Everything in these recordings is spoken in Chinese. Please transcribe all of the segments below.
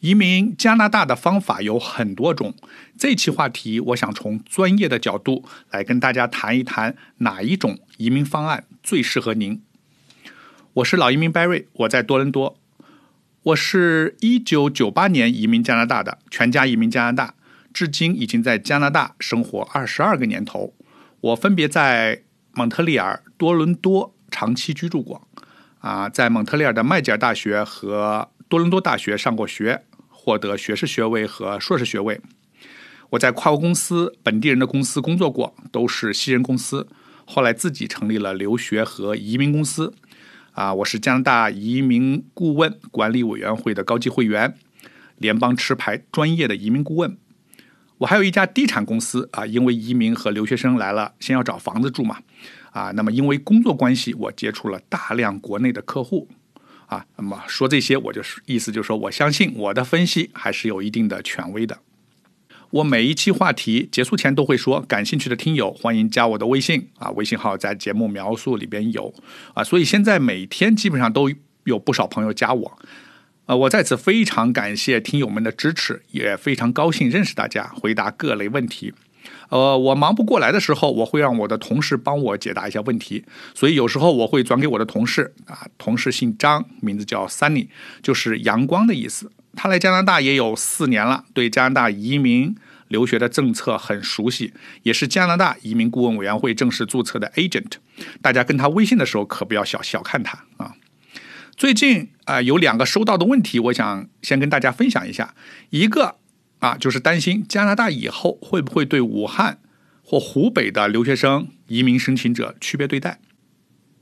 移民加拿大的方法有很多种。这期话题，我想从专业的角度来跟大家谈一谈哪一种移民方案最适合您。我是老移民 Barry，我在多伦多。我是一九九八年移民加拿大的，全家移民加拿大，至今已经在加拿大生活二十二个年头。我分别在蒙特利尔、多伦多长期居住过。啊，在蒙特利尔的麦吉尔大学和多伦多大学上过学，获得学士学位和硕士学位。我在跨国公司、本地人的公司工作过，都是西人公司。后来自己成立了留学和移民公司。啊，我是加拿大移民顾问管理委员会的高级会员，联邦持牌专业的移民顾问。我还有一家地产公司啊，因为移民和留学生来了，先要找房子住嘛。啊，那么因为工作关系，我接触了大量国内的客户。啊，那么说这些，我就是意思就是说，我相信我的分析还是有一定的权威的。我每一期话题结束前都会说，感兴趣的听友欢迎加我的微信啊，微信号在节目描述里边有啊，所以现在每天基本上都有不少朋友加我，呃，我在此非常感谢听友们的支持，也非常高兴认识大家，回答各类问题。呃，我忙不过来的时候，我会让我的同事帮我解答一下问题，所以有时候我会转给我的同事啊，同事姓张，名字叫 Sunny，就是阳光的意思。他来加拿大也有四年了，对加拿大移民留学的政策很熟悉，也是加拿大移民顾问委员会正式注册的 agent。大家跟他微信的时候可不要小小看他啊。最近啊有两个收到的问题，我想先跟大家分享一下。一个啊就是担心加拿大以后会不会对武汉或湖北的留学生移民申请者区别对待。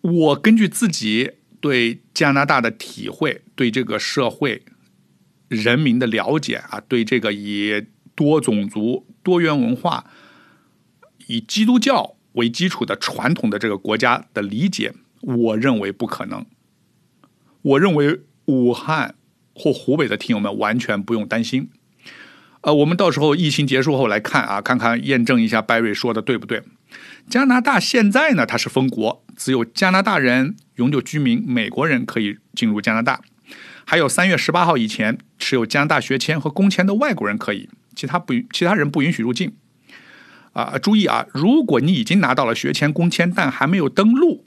我根据自己对加拿大的体会，对这个社会。人民的了解啊，对这个以多种族、多元文化、以基督教为基础的传统的这个国家的理解，我认为不可能。我认为武汉或湖北的听友们完全不用担心。呃，我们到时候疫情结束后来看啊，看看验证一下 Barry 说的对不对。加拿大现在呢，它是封国，只有加拿大人、永久居民、美国人可以进入加拿大。还有三月十八号以前持有加拿大学签和工签的外国人可以，其他不其他人不允许入境。啊，注意啊，如果你已经拿到了学签、工签，但还没有登陆，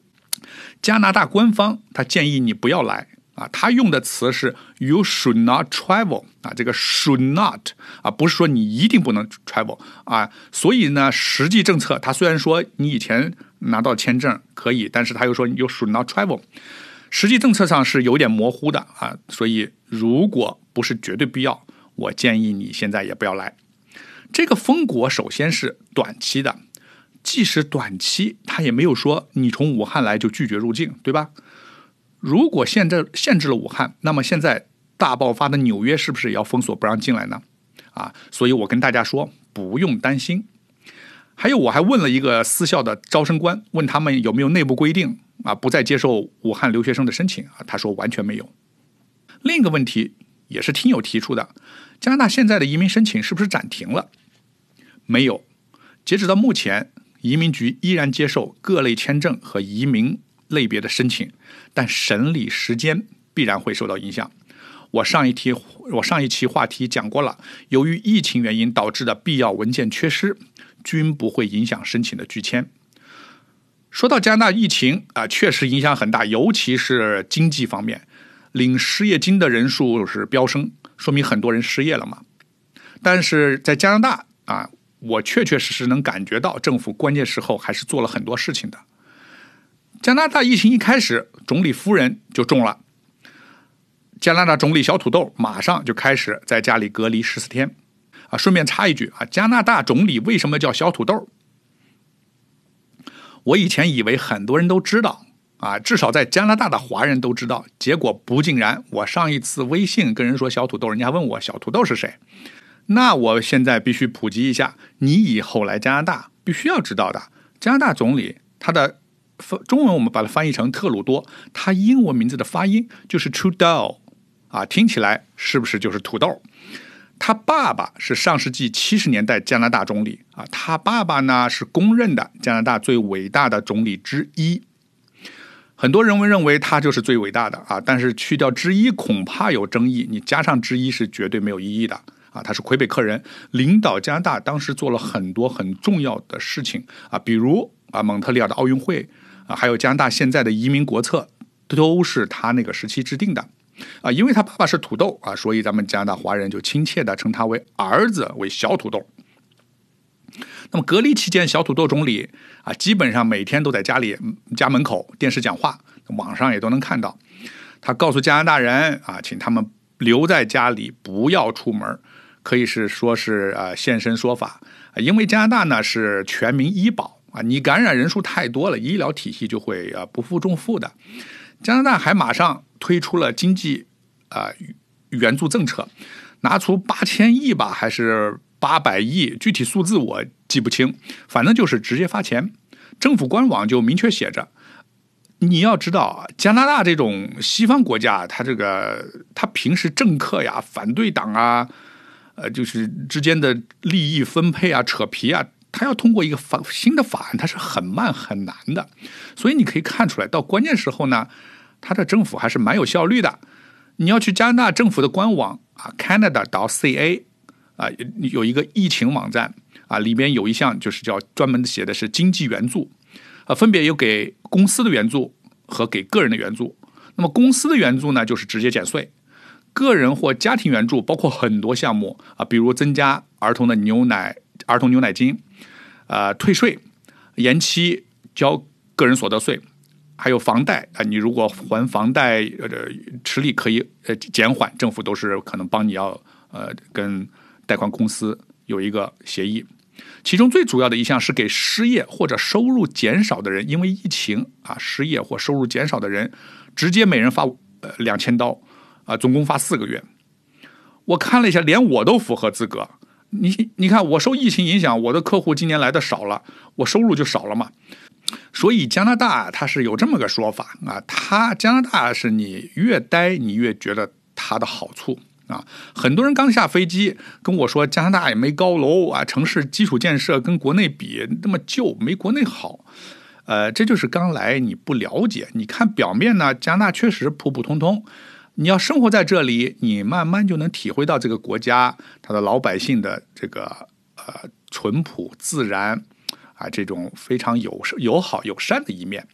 加拿大官方他建议你不要来啊。他用的词是 “you should not travel” 啊，这个 “should not” 啊，不是说你一定不能 travel 啊。所以呢，实际政策他虽然说你以前拿到签证可以，但是他又说 “you should not travel”。实际政策上是有点模糊的啊，所以如果不是绝对必要，我建议你现在也不要来。这个封国首先是短期的，即使短期，他也没有说你从武汉来就拒绝入境，对吧？如果现在限制了武汉，那么现在大爆发的纽约是不是也要封锁不让进来呢？啊，所以我跟大家说不用担心。还有，我还问了一个私校的招生官，问他们有没有内部规定。啊，不再接受武汉留学生的申请啊！他说完全没有。另一个问题也是听友提出的，加拿大现在的移民申请是不是暂停了？没有，截止到目前，移民局依然接受各类签证和移民类别的申请，但审理时间必然会受到影响。我上一题，我上一期话题讲过了，由于疫情原因导致的必要文件缺失，均不会影响申请的拒签。说到加拿大疫情啊，确实影响很大，尤其是经济方面，领失业金的人数是飙升，说明很多人失业了嘛。但是在加拿大啊，我确确实实能感觉到政府关键时候还是做了很多事情的。加拿大疫情一开始，总理夫人就中了，加拿大总理小土豆马上就开始在家里隔离十四天。啊，顺便插一句啊，加拿大总理为什么叫小土豆？我以前以为很多人都知道啊，至少在加拿大的华人都知道。结果不尽然。我上一次微信跟人说小土豆，人家问我小土豆是谁。那我现在必须普及一下，你以后来加拿大必须要知道的。加拿大总理他的中文我们把它翻译成特鲁多，他英文名字的发音就是 Trudeau 啊，听起来是不是就是土豆？他爸爸是上世纪七十年代加拿大总理啊，他爸爸呢是公认的加拿大最伟大的总理之一。很多人们认为他就是最伟大的啊，但是去掉之一恐怕有争议，你加上之一是绝对没有意义的啊。他是魁北克人，领导加拿大当时做了很多很重要的事情啊，比如啊蒙特利尔的奥运会还有加拿大现在的移民国策，都是他那个时期制定的啊。因为他爸爸是土豆啊，所以咱们加拿大华人就亲切的称他为儿子为小土豆。那么隔离期间，小土豆总理啊，基本上每天都在家里家门口电视讲话，网上也都能看到。他告诉加拿大人啊，请他们留在家里，不要出门，可以是说是呃现身说法，因为加拿大呢是全民医保啊，你感染人数太多了，医疗体系就会啊不负重负的。加拿大还马上推出了经济啊援助政策，拿出八千亿吧，还是？八百亿，具体数字我记不清，反正就是直接发钱。政府官网就明确写着，你要知道，加拿大这种西方国家，它这个它平时政客呀、反对党啊，呃，就是之间的利益分配啊、扯皮啊，它要通过一个法新的法案，它是很慢很难的。所以你可以看出来，到关键时候呢，它的政府还是蛮有效率的。你要去加拿大政府的官网啊，Canada 到 CA。啊，有一个疫情网站啊，里边有一项就是叫专门写的是经济援助，啊，分别有给公司的援助和给个人的援助。那么公司的援助呢，就是直接减税；个人或家庭援助包括很多项目啊，比如增加儿童的牛奶、儿童牛奶金，呃，退税、延期交个人所得税，还有房贷啊，你如果还房贷呃吃力可以呃减缓，政府都是可能帮你要呃跟。贷款公司有一个协议，其中最主要的一项是给失业或者收入减少的人，因为疫情啊，失业或收入减少的人，直接每人发呃两千刀，啊，总共发四个月。我看了一下，连我都符合资格。你你看，我受疫情影响，我的客户今年来的少了，我收入就少了嘛。所以加拿大它是有这么个说法啊，它加拿大是你越待你越觉得它的好处。啊，很多人刚下飞机跟我说，加拿大也没高楼啊，城市基础建设跟国内比那么旧，没国内好。呃，这就是刚来你不了解。你看表面呢，加拿大确实普普通通。你要生活在这里，你慢慢就能体会到这个国家它的老百姓的这个呃淳朴自然啊，这种非常友友好友善的一面。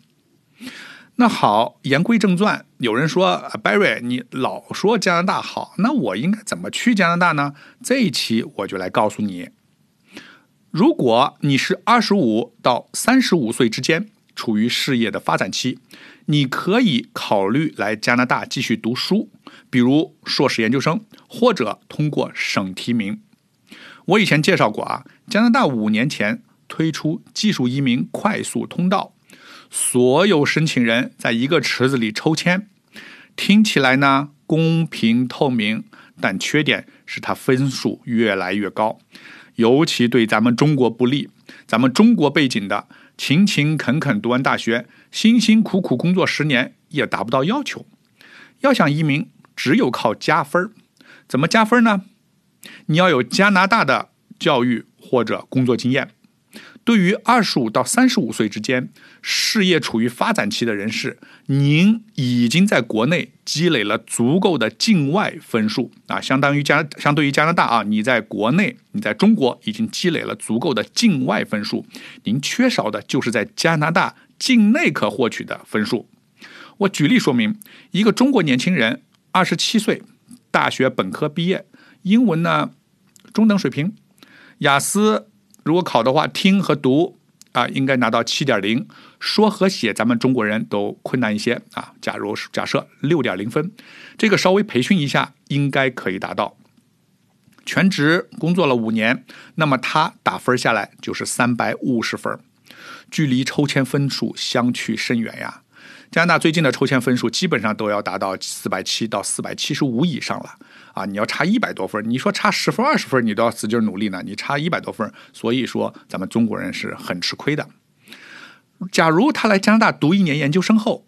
那好，言归正传。有人说啊，Barry，你老说加拿大好，那我应该怎么去加拿大呢？这一期我就来告诉你。如果你是二十五到三十五岁之间，处于事业的发展期，你可以考虑来加拿大继续读书，比如硕士研究生，或者通过省提名。我以前介绍过啊，加拿大五年前推出技术移民快速通道。所有申请人在一个池子里抽签，听起来呢公平透明，但缺点是它分数越来越高，尤其对咱们中国不利。咱们中国背景的，勤勤恳恳读完大学，辛辛苦苦工作十年也达不到要求。要想移民，只有靠加分怎么加分呢？你要有加拿大的教育或者工作经验。对于二十五到三十五岁之间事业处于发展期的人士，您已经在国内积累了足够的境外分数啊，相当于加相对于加拿大啊，你在国内你在中国已经积累了足够的境外分数，您缺少的就是在加拿大境内可获取的分数。我举例说明，一个中国年轻人，二十七岁，大学本科毕业，英文呢中等水平，雅思。如果考的话，听和读啊，应该拿到七点零；说和写，咱们中国人都困难一些啊。假如假设六点零分，这个稍微培训一下，应该可以达到。全职工作了五年，那么他打分下来就是三百五十分，距离抽签分数相去甚远呀。加拿大最近的抽签分数基本上都要达到四百七到四百七十五以上了。啊，你要差一百多分，你说差十分二十分，你都要使劲努力呢。你差一百多分，所以说咱们中国人是很吃亏的。假如他来加拿大读一年研究生后，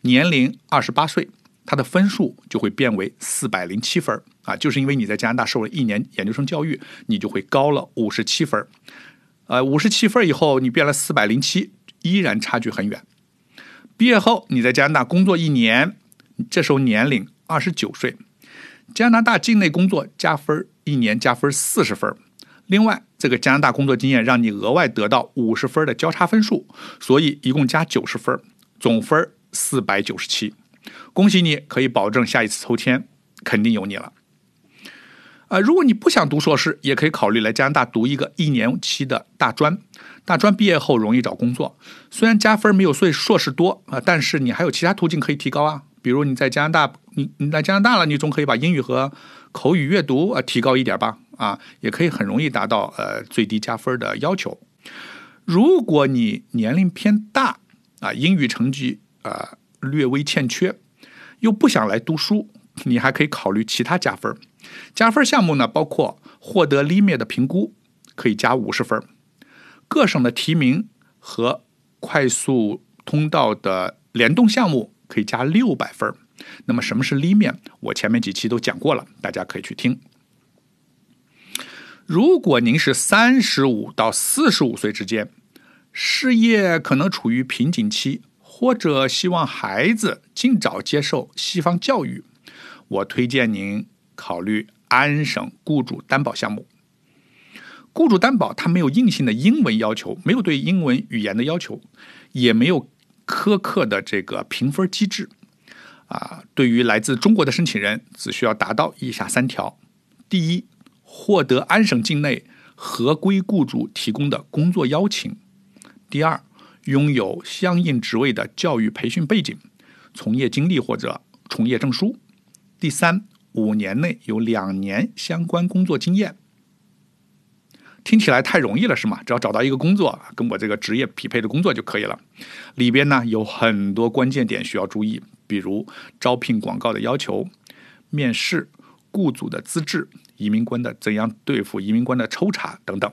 年龄二十八岁，他的分数就会变为四百零七分啊，就是因为你在加拿大受了一年研究生教育，你就会高了五十七分呃，五十七分以后你变了四百零七，依然差距很远。毕业后你在加拿大工作一年，这时候年龄二十九岁，加拿大境内工作加分，一年加分四十分。另外，这个加拿大工作经验让你额外得到五十分的交叉分数，所以一共加九十分，总分四百九十七。恭喜你，可以保证下一次抽签肯定有你了。啊，如果你不想读硕士，也可以考虑来加拿大读一个一年期的大专。大专毕业后容易找工作，虽然加分没有硕硕士多啊，但是你还有其他途径可以提高啊。比如你在加拿大，你你来加拿大了，你总可以把英语和口语阅读啊提高一点吧。啊，也可以很容易达到呃最低加分的要求。如果你年龄偏大啊，英语成绩啊略微欠缺，又不想来读书，你还可以考虑其他加分。加分项目呢，包括获得 LIME 的评估，可以加五十分；各省的提名和快速通道的联动项目可以加六百分。那么什么是立面我前面几期都讲过了，大家可以去听。如果您是三十五到四十五岁之间，事业可能处于瓶颈期，或者希望孩子尽早接受西方教育，我推荐您考虑安省雇主担保项目。雇主担保它没有硬性的英文要求，没有对英文语言的要求，也没有苛刻的这个评分机制。啊，对于来自中国的申请人，只需要达到以下三条：第一。获得安省境内合规雇主提供的工作邀请。第二，拥有相应职位的教育培训背景、从业经历或者从业证书。第三，五年内有两年相关工作经验。听起来太容易了，是吗？只要找到一个工作跟我这个职业匹配的工作就可以了。里边呢有很多关键点需要注意，比如招聘广告的要求、面试、雇主的资质。移民官的怎样对付移民官的抽查等等。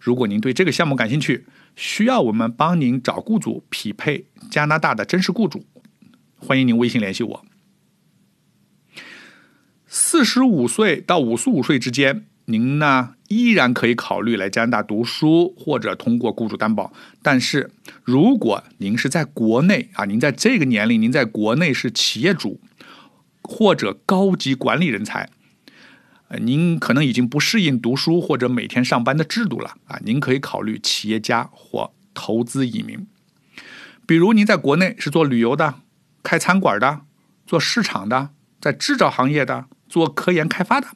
如果您对这个项目感兴趣，需要我们帮您找雇主匹配加拿大的真实雇主，欢迎您微信联系我。四十五岁到五十五岁之间，您呢依然可以考虑来加拿大读书或者通过雇主担保。但是如果您是在国内啊，您在这个年龄，您在国内是企业主或者高级管理人才。您可能已经不适应读书或者每天上班的制度了啊！您可以考虑企业家或投资移民，比如您在国内是做旅游的、开餐馆的、做市场的、在制造行业的、做科研开发的，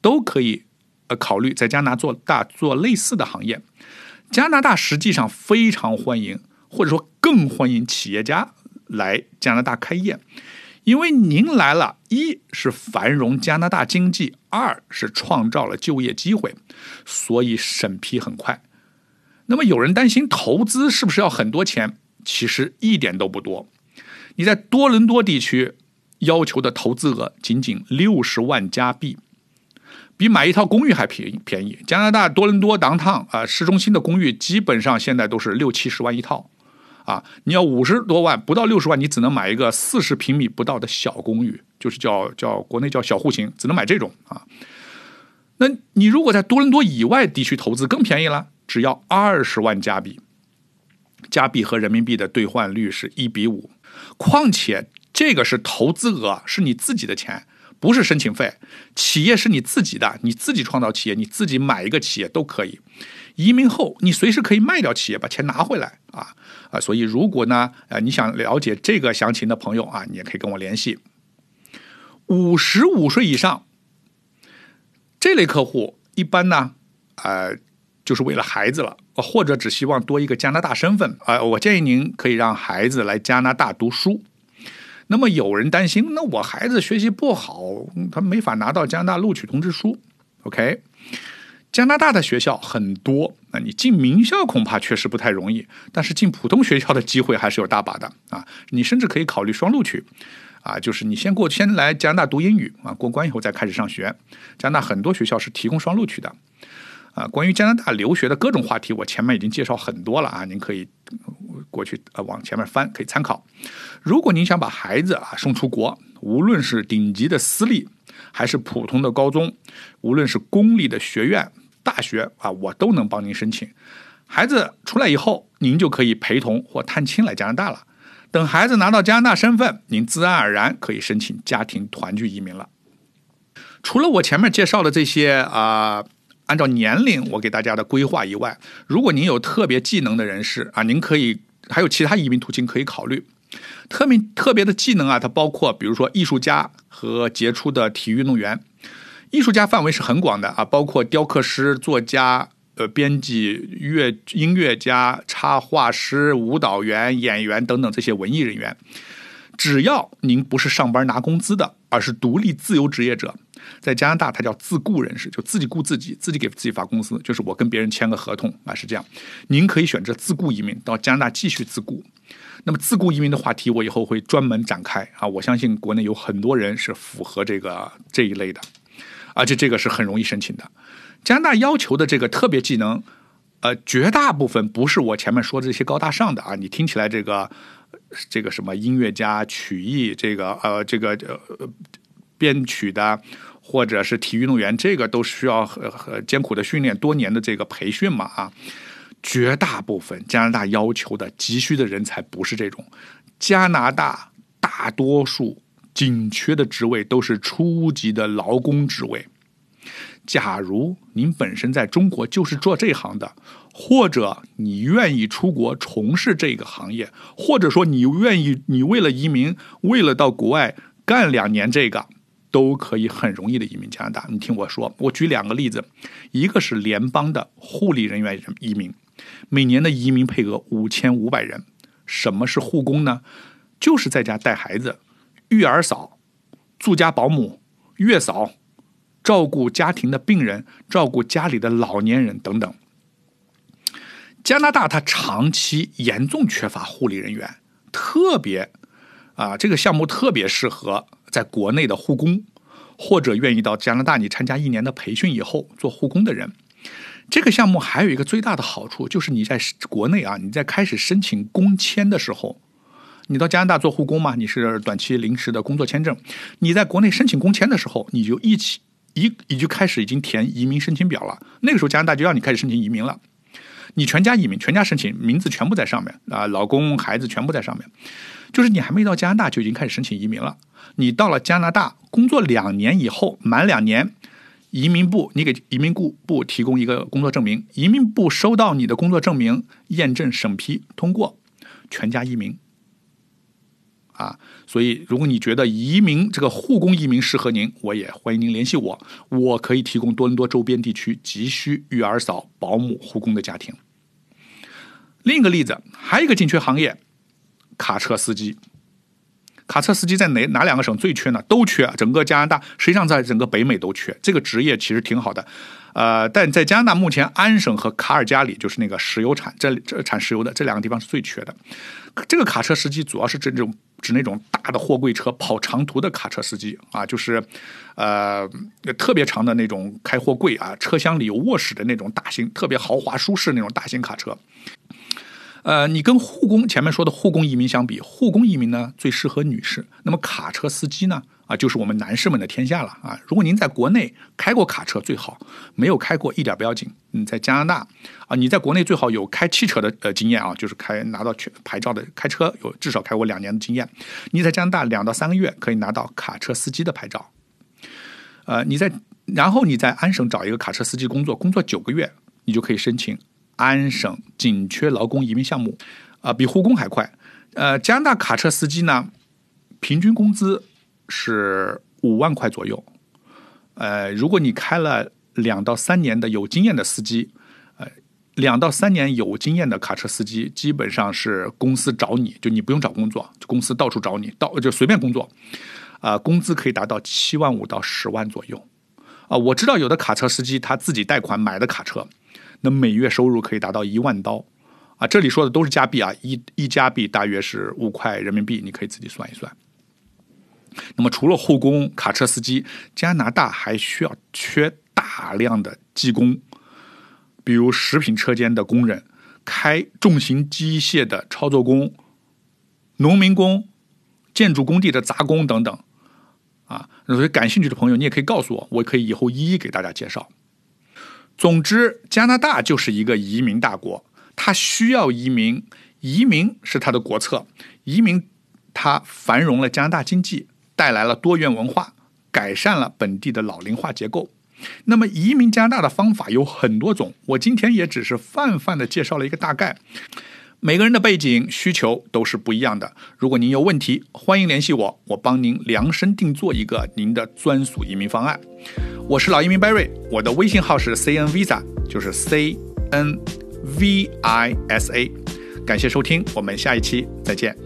都可以呃考虑在加拿大做大做类似的行业。加拿大实际上非常欢迎，或者说更欢迎企业家来加拿大开业。因为您来了，一是繁荣加拿大经济，二是创造了就业机会，所以审批很快。那么有人担心投资是不是要很多钱？其实一点都不多。你在多伦多地区要求的投资额仅仅六十万加币，比买一套公寓还便宜。便宜。加拿大多伦多当趟啊，市中心的公寓基本上现在都是六七十万一套。啊，你要五十多万，不到六十万，你只能买一个四十平米不到的小公寓，就是叫叫国内叫小户型，只能买这种啊。那你如果在多伦多以外地区投资更便宜了，只要二十万加币，加币和人民币的兑换率是一比五。况且这个是投资额，是你自己的钱，不是申请费。企业是你自己的，你自己创造企业，你自己买一个企业都可以。移民后，你随时可以卖掉企业，把钱拿回来啊啊！所以，如果呢，呃，你想了解这个详情的朋友啊，你也可以跟我联系。五十五岁以上这类客户，一般呢，呃，就是为了孩子了，或者只希望多一个加拿大身份啊。我建议您可以让孩子来加拿大读书。那么，有人担心，那我孩子学习不好，他没法拿到加拿大录取通知书。OK。加拿大的学校很多，那你进名校恐怕确实不太容易，但是进普通学校的机会还是有大把的啊！你甚至可以考虑双录取，啊，就是你先过先来加拿大读英语啊，过关以后再开始上学。加拿大很多学校是提供双录取的，啊，关于加拿大留学的各种话题，我前面已经介绍很多了啊，您可以过去呃往前面翻，可以参考。如果您想把孩子啊送出国，无论是顶级的私立还是普通的高中，无论是公立的学院。大学啊，我都能帮您申请。孩子出来以后，您就可以陪同或探亲来加拿大了。等孩子拿到加拿大身份，您自然而然可以申请家庭团聚移民了。除了我前面介绍的这些啊，按照年龄我给大家的规划以外，如果您有特别技能的人士啊，您可以还有其他移民途径可以考虑。特别特别的技能啊，它包括比如说艺术家和杰出的体育运动员。艺术家范围是很广的啊，包括雕刻师、作家、呃编辑、乐音乐家、插画师、舞蹈员、演员等等这些文艺人员。只要您不是上班拿工资的，而是独立自由职业者，在加拿大他叫自雇人士，就自己雇自己，自己给自己发工资，就是我跟别人签个合同啊，是这样。您可以选择自雇移民到加拿大继续自雇。那么自雇移民的话题，我以后会专门展开啊！我相信国内有很多人是符合这个这一类的，而且这个是很容易申请的。加拿大要求的这个特别技能，呃，绝大部分不是我前面说的这些高大上的啊！你听起来这个这个什么音乐家、曲艺，这个呃这个呃编曲的，或者是体育运动员，这个都需要很很艰苦的训练，多年的这个培训嘛啊！绝大部分加拿大要求的急需的人才不是这种，加拿大大多数紧缺的职位都是初级的劳工职位。假如您本身在中国就是做这行的，或者你愿意出国从事这个行业，或者说你愿意你为了移民，为了到国外干两年这个，都可以很容易的移民加拿大。你听我说，我举两个例子，一个是联邦的护理人员移民。每年的移民配额五千五百人。什么是护工呢？就是在家带孩子、育儿嫂、住家保姆、月嫂，照顾家庭的病人、照顾家里的老年人等等。加拿大它长期严重缺乏护理人员，特别啊，这个项目特别适合在国内的护工，或者愿意到加拿大你参加一年的培训以后做护工的人。这个项目还有一个最大的好处，就是你在国内啊，你在开始申请工签的时候，你到加拿大做护工嘛，你是短期临时的工作签证，你在国内申请工签的时候，你就一起一你就开始已经填移民申请表了。那个时候加拿大就让你开始申请移民了，你全家移民，全家申请，名字全部在上面啊，老公孩子全部在上面，就是你还没到加拿大就已经开始申请移民了。你到了加拿大工作两年以后，满两年。移民部，你给移民部部提供一个工作证明，移民部收到你的工作证明，验证审批通过，全家移民。啊，所以如果你觉得移民这个护工移民适合您，我也欢迎您联系我，我可以提供多伦多周边地区急需育儿嫂、保姆、护工的家庭。另一个例子，还有一个紧缺行业，卡车司机。卡车司机在哪哪两个省最缺呢？都缺，整个加拿大实际上在整个北美都缺。这个职业其实挺好的，呃，但在加拿大目前安省和卡尔加里就是那个石油产这这产石油的这两个地方是最缺的。这个卡车司机主要是这种指那种大的货柜车跑长途的卡车司机啊，就是呃特别长的那种开货柜啊，车厢里有卧室的那种大型特别豪华舒适那种大型卡车。呃，你跟护工前面说的护工移民相比，护工移民呢最适合女士。那么卡车司机呢，啊，就是我们男士们的天下了啊。如果您在国内开过卡车最好，没有开过一点不要紧。你在加拿大啊，你在国内最好有开汽车的呃经验啊，就是开拿到全牌照的开车有至少开过两年的经验。你在加拿大两到三个月可以拿到卡车司机的牌照。呃，你在然后你在安省找一个卡车司机工作，工作九个月，你就可以申请。安省紧缺劳工移民项目，啊，比护工还快。呃，加拿大卡车司机呢，平均工资是五万块左右。呃，如果你开了两到三年的有经验的司机，呃，两到三年有经验的卡车司机，基本上是公司找你就你不用找工作，公司到处找你，到就随便工作，啊，工资可以达到七万五到十万左右。啊，我知道有的卡车司机他自己贷款买的卡车。那每月收入可以达到一万刀，啊，这里说的都是加币啊，一一加币大约是五块人民币，你可以自己算一算。那么除了护工、卡车司机，加拿大还需要缺大量的技工，比如食品车间的工人、开重型机械的操作工、农民工、建筑工地的杂工等等。啊，所以感兴趣的朋友，你也可以告诉我，我可以以后一一给大家介绍。总之，加拿大就是一个移民大国，它需要移民，移民是它的国策，移民它繁荣了加拿大经济，带来了多元文化，改善了本地的老龄化结构。那么移民加拿大的方法有很多种，我今天也只是泛泛的介绍了一个大概。每个人的背景需求都是不一样的。如果您有问题，欢迎联系我，我帮您量身定做一个您的专属移民方案。我是老移民 Barry，我的微信号是 C N Visa，就是 C N V I S A。感谢收听，我们下一期再见。